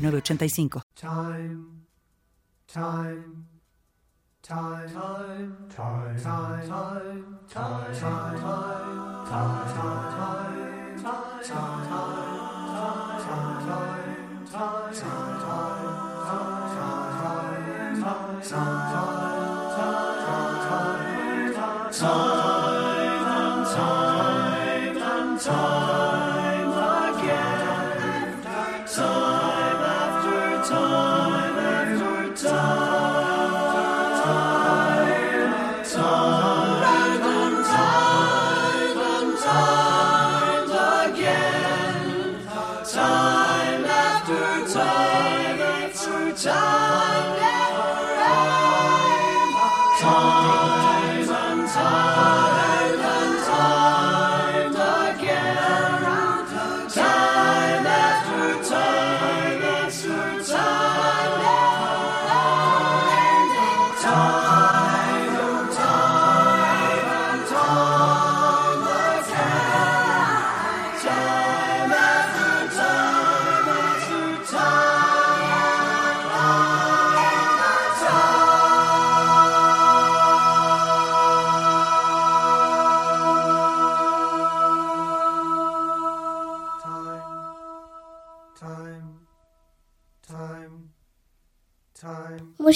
3985. Time, time, time,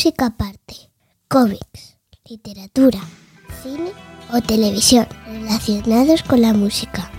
Música aparte, cómics, literatura, cine o televisión relacionados con la música.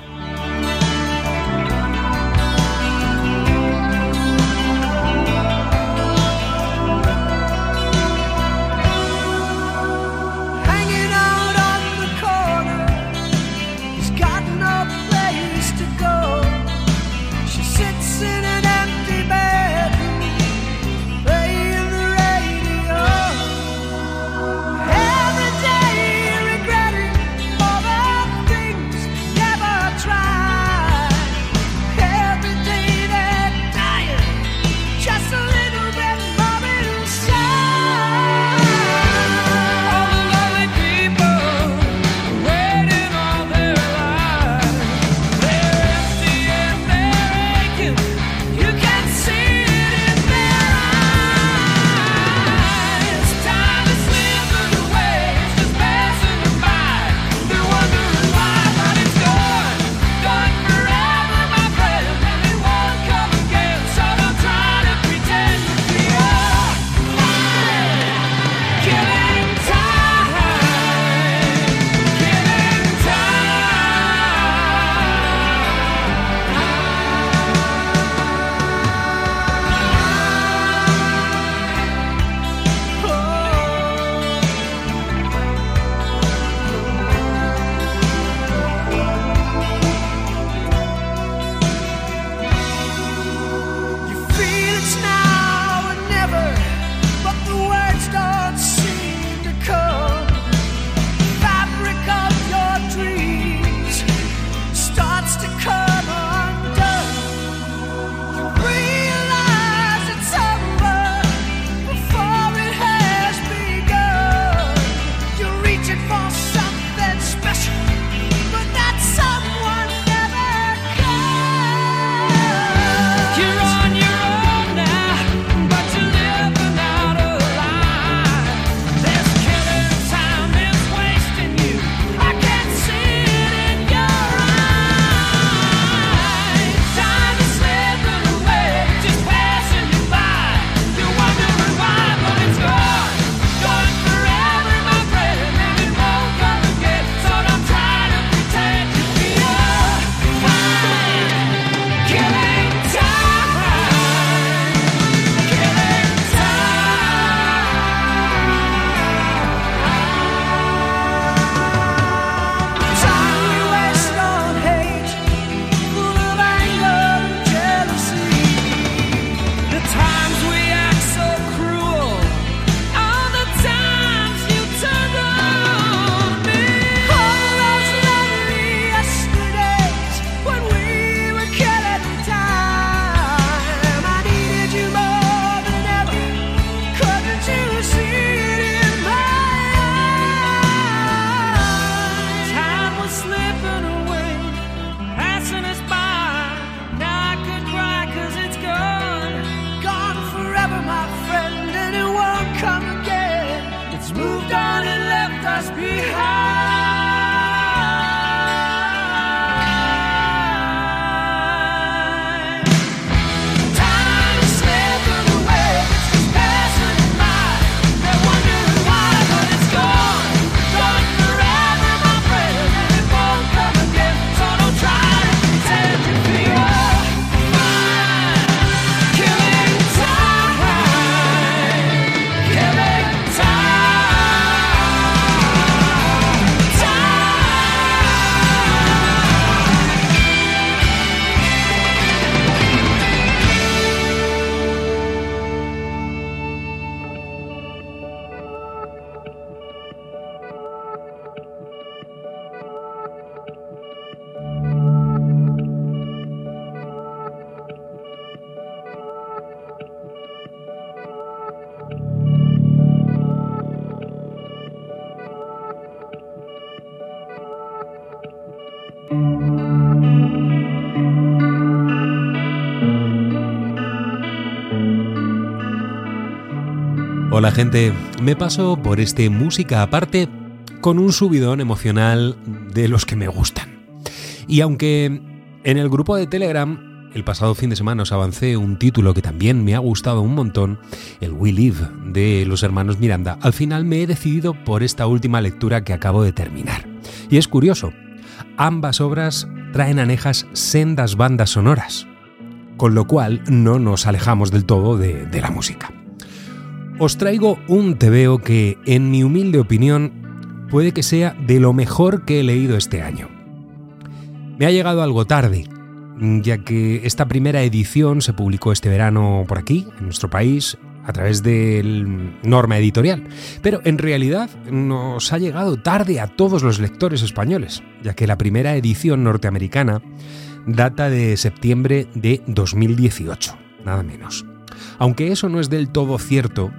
Hola gente, me paso por este música aparte con un subidón emocional de los que me gustan. Y aunque en el grupo de Telegram el pasado fin de semana os avancé un título que también me ha gustado un montón, el We Live de los hermanos Miranda, al final me he decidido por esta última lectura que acabo de terminar. Y es curioso, ambas obras traen anejas sendas bandas sonoras, con lo cual no nos alejamos del todo de, de la música. Os traigo un tebeo que, en mi humilde opinión, puede que sea de lo mejor que he leído este año. Me ha llegado algo tarde, ya que esta primera edición se publicó este verano por aquí, en nuestro país, a través del Norma Editorial, pero en realidad nos ha llegado tarde a todos los lectores españoles, ya que la primera edición norteamericana data de septiembre de 2018, nada menos. Aunque eso no es del todo cierto,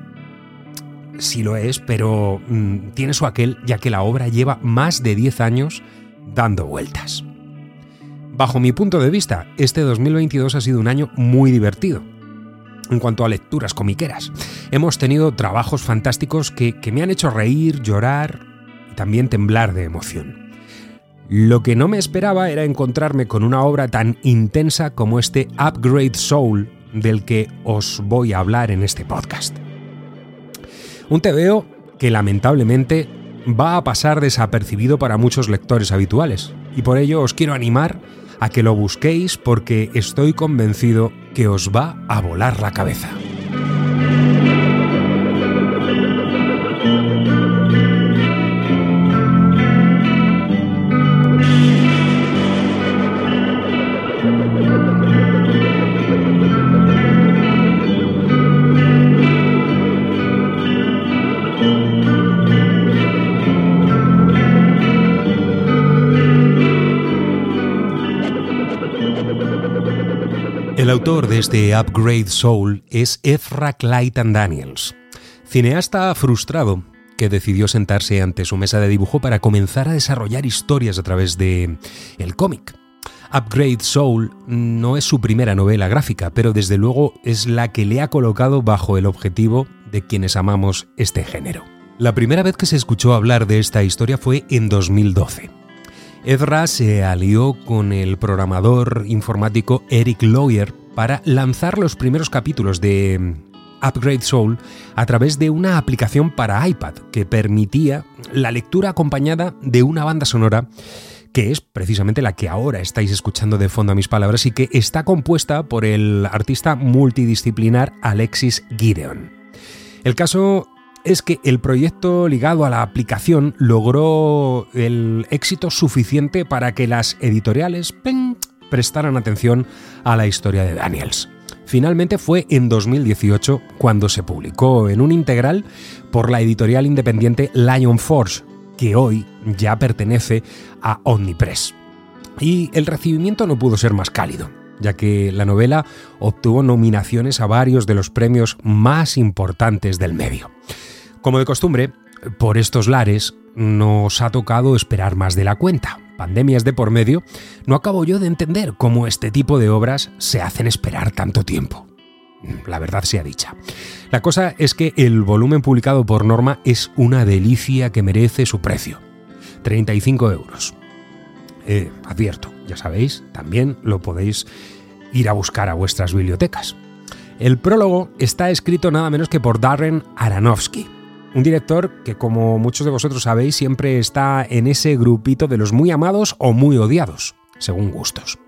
sí lo es, pero mm, tiene su aquel ya que la obra lleva más de 10 años dando vueltas. Bajo mi punto de vista, este 2022 ha sido un año muy divertido. En cuanto a lecturas comiqueras, hemos tenido trabajos fantásticos que, que me han hecho reír, llorar y también temblar de emoción. Lo que no me esperaba era encontrarme con una obra tan intensa como este Upgrade Soul del que os voy a hablar en este podcast. Un TVO que lamentablemente va a pasar desapercibido para muchos lectores habituales, y por ello os quiero animar a que lo busquéis porque estoy convencido que os va a volar la cabeza. El autor de este Upgrade Soul es Ezra Clayton Daniels, cineasta frustrado que decidió sentarse ante su mesa de dibujo para comenzar a desarrollar historias a través de el cómic. Upgrade Soul no es su primera novela gráfica, pero desde luego es la que le ha colocado bajo el objetivo de quienes amamos este género. La primera vez que se escuchó hablar de esta historia fue en 2012. Ezra se alió con el programador informático Eric Lawyer para lanzar los primeros capítulos de Upgrade Soul a través de una aplicación para iPad que permitía la lectura acompañada de una banda sonora que es precisamente la que ahora estáis escuchando de fondo a mis palabras y que está compuesta por el artista multidisciplinar Alexis Gideon. El caso es que el proyecto ligado a la aplicación logró el éxito suficiente para que las editoriales prestaran atención a la historia de Daniels. Finalmente fue en 2018 cuando se publicó en un integral por la editorial independiente Lion Forge, que hoy ya pertenece a Omnipress. Y el recibimiento no pudo ser más cálido ya que la novela obtuvo nominaciones a varios de los premios más importantes del medio. Como de costumbre, por estos lares nos ha tocado esperar más de la cuenta. Pandemias de por medio, no acabo yo de entender cómo este tipo de obras se hacen esperar tanto tiempo. La verdad sea dicha. La cosa es que el volumen publicado por Norma es una delicia que merece su precio. 35 euros. Eh, advierto, ya sabéis, también lo podéis ir a buscar a vuestras bibliotecas. El prólogo está escrito nada menos que por Darren Aronofsky, un director que, como muchos de vosotros sabéis, siempre está en ese grupito de los muy amados o muy odiados, según gustos.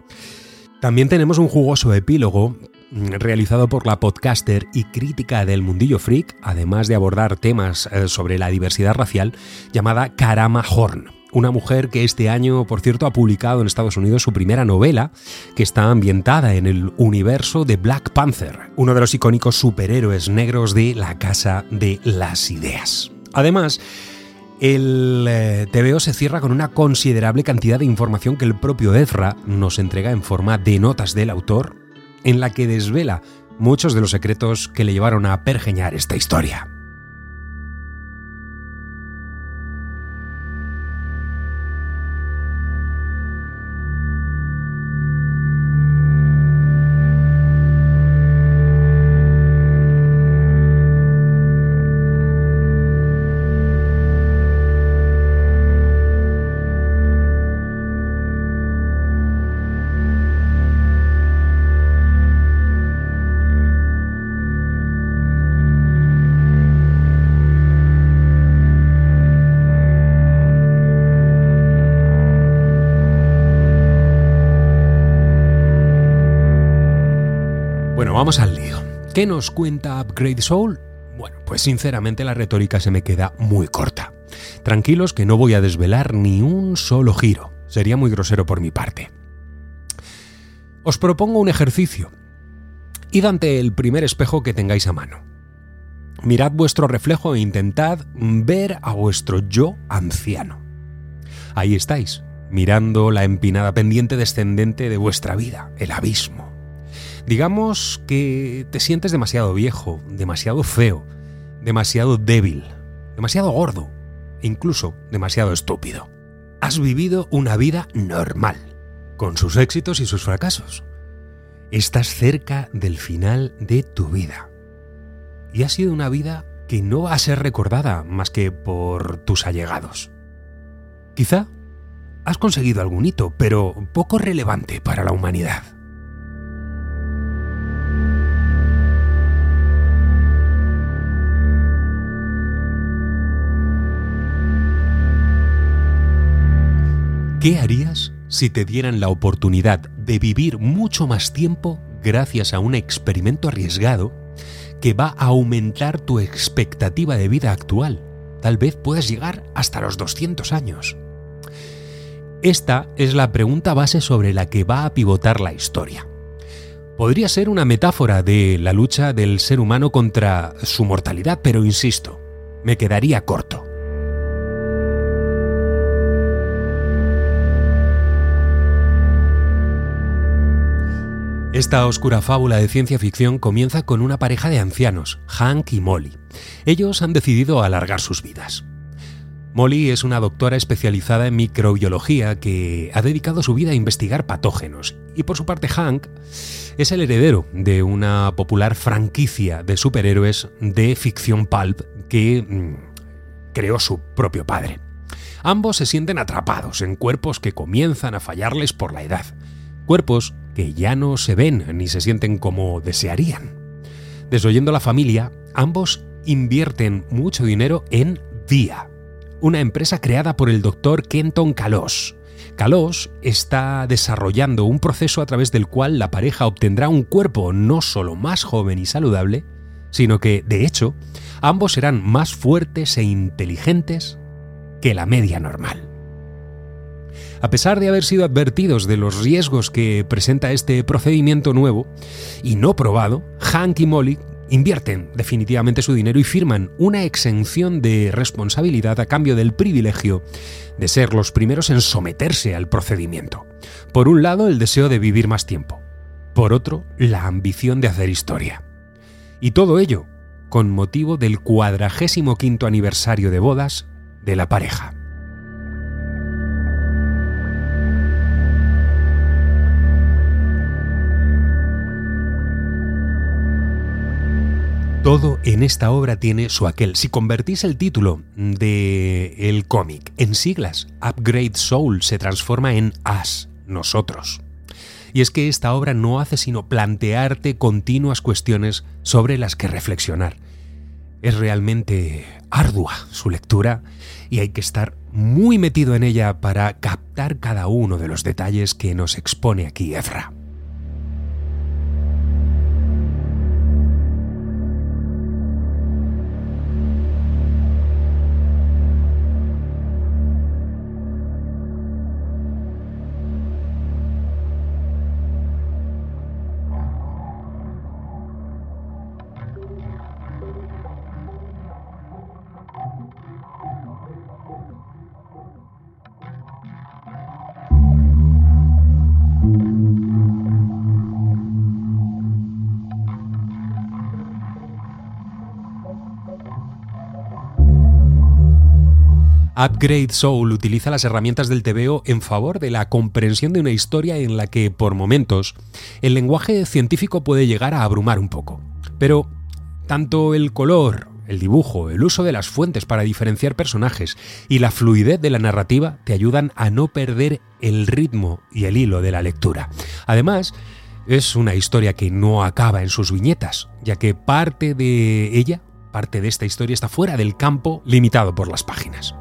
También tenemos un jugoso epílogo mm, realizado por la podcaster y crítica del mundillo freak, además de abordar temas eh, sobre la diversidad racial, llamada Karama Horn una mujer que este año, por cierto, ha publicado en Estados Unidos su primera novela, que está ambientada en el universo de Black Panther, uno de los icónicos superhéroes negros de la Casa de las Ideas. Además, el eh, TVO se cierra con una considerable cantidad de información que el propio Ezra nos entrega en forma de notas del autor, en la que desvela muchos de los secretos que le llevaron a pergeñar esta historia. Vamos al lío. ¿Qué nos cuenta Upgrade Soul? Bueno, pues sinceramente la retórica se me queda muy corta. Tranquilos que no voy a desvelar ni un solo giro. Sería muy grosero por mi parte. Os propongo un ejercicio. Id ante el primer espejo que tengáis a mano. Mirad vuestro reflejo e intentad ver a vuestro yo anciano. Ahí estáis, mirando la empinada pendiente descendente de vuestra vida, el abismo. Digamos que te sientes demasiado viejo, demasiado feo, demasiado débil, demasiado gordo e incluso demasiado estúpido. Has vivido una vida normal, con sus éxitos y sus fracasos. Estás cerca del final de tu vida. Y ha sido una vida que no va a ser recordada más que por tus allegados. Quizá has conseguido algún hito, pero poco relevante para la humanidad. ¿Qué harías si te dieran la oportunidad de vivir mucho más tiempo gracias a un experimento arriesgado que va a aumentar tu expectativa de vida actual? Tal vez puedas llegar hasta los 200 años. Esta es la pregunta base sobre la que va a pivotar la historia. Podría ser una metáfora de la lucha del ser humano contra su mortalidad, pero insisto, me quedaría corto. Esta oscura fábula de ciencia ficción comienza con una pareja de ancianos, Hank y Molly. Ellos han decidido alargar sus vidas. Molly es una doctora especializada en microbiología que ha dedicado su vida a investigar patógenos. Y por su parte Hank es el heredero de una popular franquicia de superhéroes de ficción pulp que mm, creó su propio padre. Ambos se sienten atrapados en cuerpos que comienzan a fallarles por la edad. Cuerpos que ya no se ven ni se sienten como desearían. Desoyendo la familia, ambos invierten mucho dinero en VIA, una empresa creada por el doctor Kenton Kalos. Kalos está desarrollando un proceso a través del cual la pareja obtendrá un cuerpo no solo más joven y saludable, sino que, de hecho, ambos serán más fuertes e inteligentes que la media normal. A pesar de haber sido advertidos de los riesgos que presenta este procedimiento nuevo y no probado, Hank y Molly invierten definitivamente su dinero y firman una exención de responsabilidad a cambio del privilegio de ser los primeros en someterse al procedimiento. Por un lado, el deseo de vivir más tiempo. Por otro, la ambición de hacer historia. Y todo ello con motivo del cuadragésimo quinto aniversario de bodas de la pareja. Todo en esta obra tiene su aquel. Si convertís el título de el cómic en siglas, Upgrade Soul se transforma en As, nosotros. Y es que esta obra no hace sino plantearte continuas cuestiones sobre las que reflexionar. Es realmente ardua su lectura y hay que estar muy metido en ella para captar cada uno de los detalles que nos expone aquí Ezra. Upgrade Soul utiliza las herramientas del TVO en favor de la comprensión de una historia en la que, por momentos, el lenguaje científico puede llegar a abrumar un poco. Pero tanto el color, el dibujo, el uso de las fuentes para diferenciar personajes y la fluidez de la narrativa te ayudan a no perder el ritmo y el hilo de la lectura. Además, es una historia que no acaba en sus viñetas, ya que parte de ella, parte de esta historia está fuera del campo limitado por las páginas.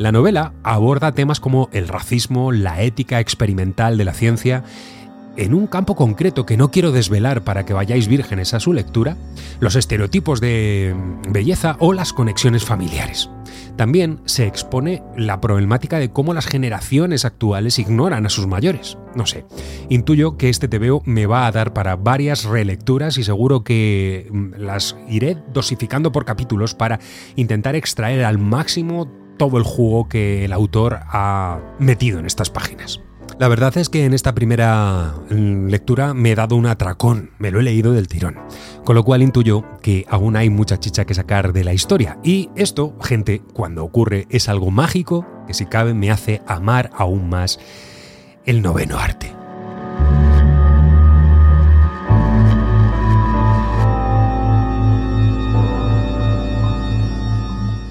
La novela aborda temas como el racismo, la ética experimental de la ciencia en un campo concreto que no quiero desvelar para que vayáis vírgenes a su lectura, los estereotipos de belleza o las conexiones familiares. También se expone la problemática de cómo las generaciones actuales ignoran a sus mayores. No sé, intuyo que este TVO me va a dar para varias relecturas y seguro que mm, las iré dosificando por capítulos para intentar extraer al máximo todo el jugo que el autor ha metido en estas páginas. La verdad es que en esta primera mm, lectura me he dado un atracón, me lo he leído del tirón, con lo cual intuyo que aún hay mucha chicha que sacar de la historia. Y esto, gente, cuando ocurre es algo mágico que si cabe me hace amar aún más el noveno arte.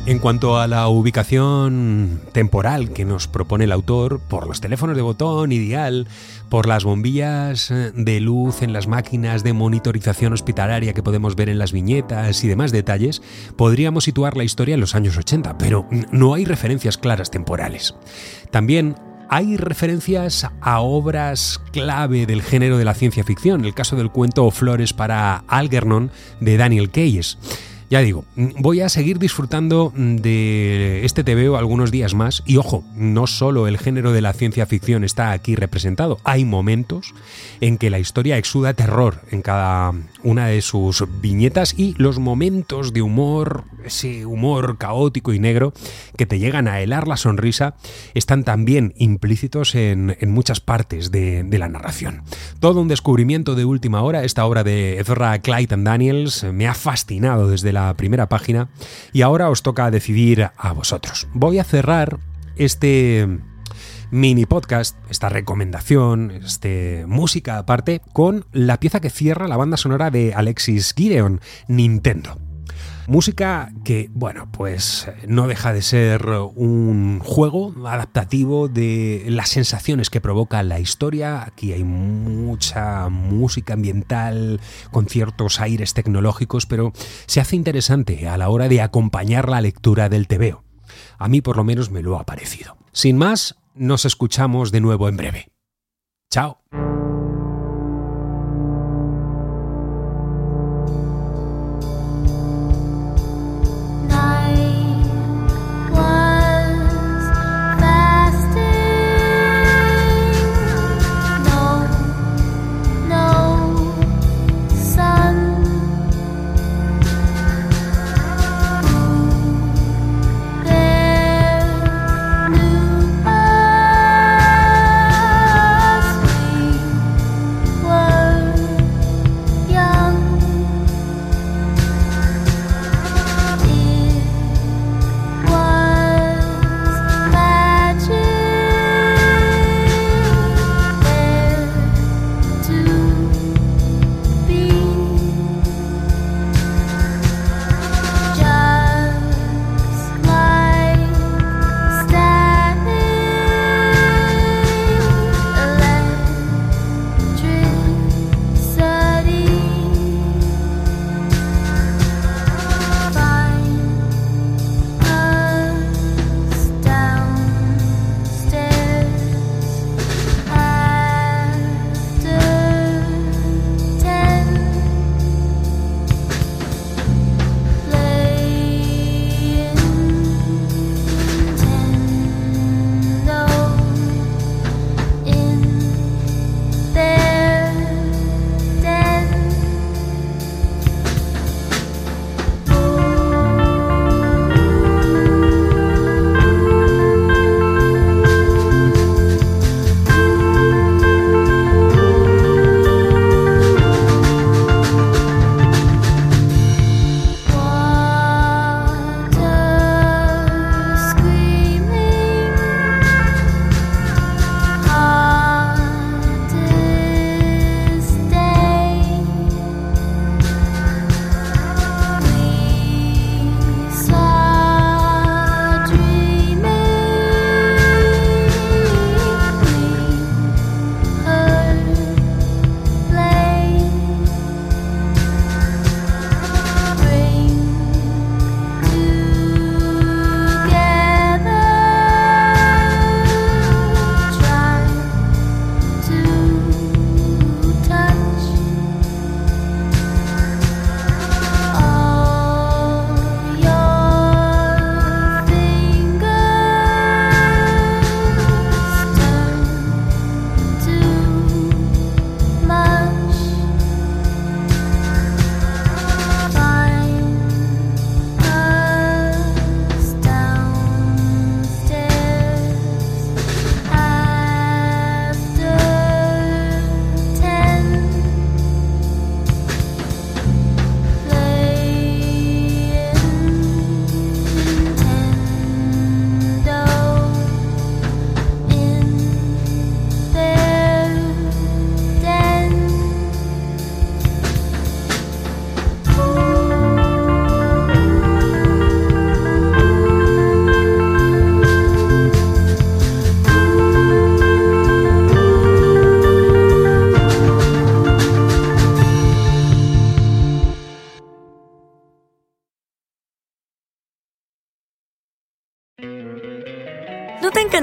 En cuanto a la ubicación temporal que nos propone el autor, por los teléfonos de botón ideal, por las bombillas de luz en las máquinas de monitorización hospitalaria que podemos ver en las viñetas y demás detalles, podríamos situar la historia en los años 80, pero no hay referencias claras temporales. También hay referencias a obras clave del género de la ciencia ficción, el caso del cuento Flores para Algernon de Daniel Keyes. Ya digo, voy a seguir disfrutando de este TVO algunos días más. Y ojo, no solo el género de la ciencia ficción está aquí representado, hay momentos en que la historia exuda terror en cada una de sus viñetas y los momentos de humor, ese humor caótico y negro que te llegan a helar la sonrisa, están también implícitos en, muchas partes de, de, la narración. Todo un descubrimiento de última hora, esta obra de Ezra Clayton Daniels me ha fascinado desde la primera página y ahora os toca decidir a vosotros. Voy a cerrar este mini podcast, esta recomendación, este música aparte, con la pieza que cierra la banda sonora de Alexis Gideon, Nintendo. Música que, bueno, pues no deja de ser un juego adaptativo de las sensaciones que provoca la historia. Aquí hay mucha música ambiental con ciertos aires tecnológicos, pero se hace interesante a la hora de acompañar la lectura del TVO. A mí por lo menos me lo ha parecido. Sin más, nos escuchamos de nuevo en breve. Chao.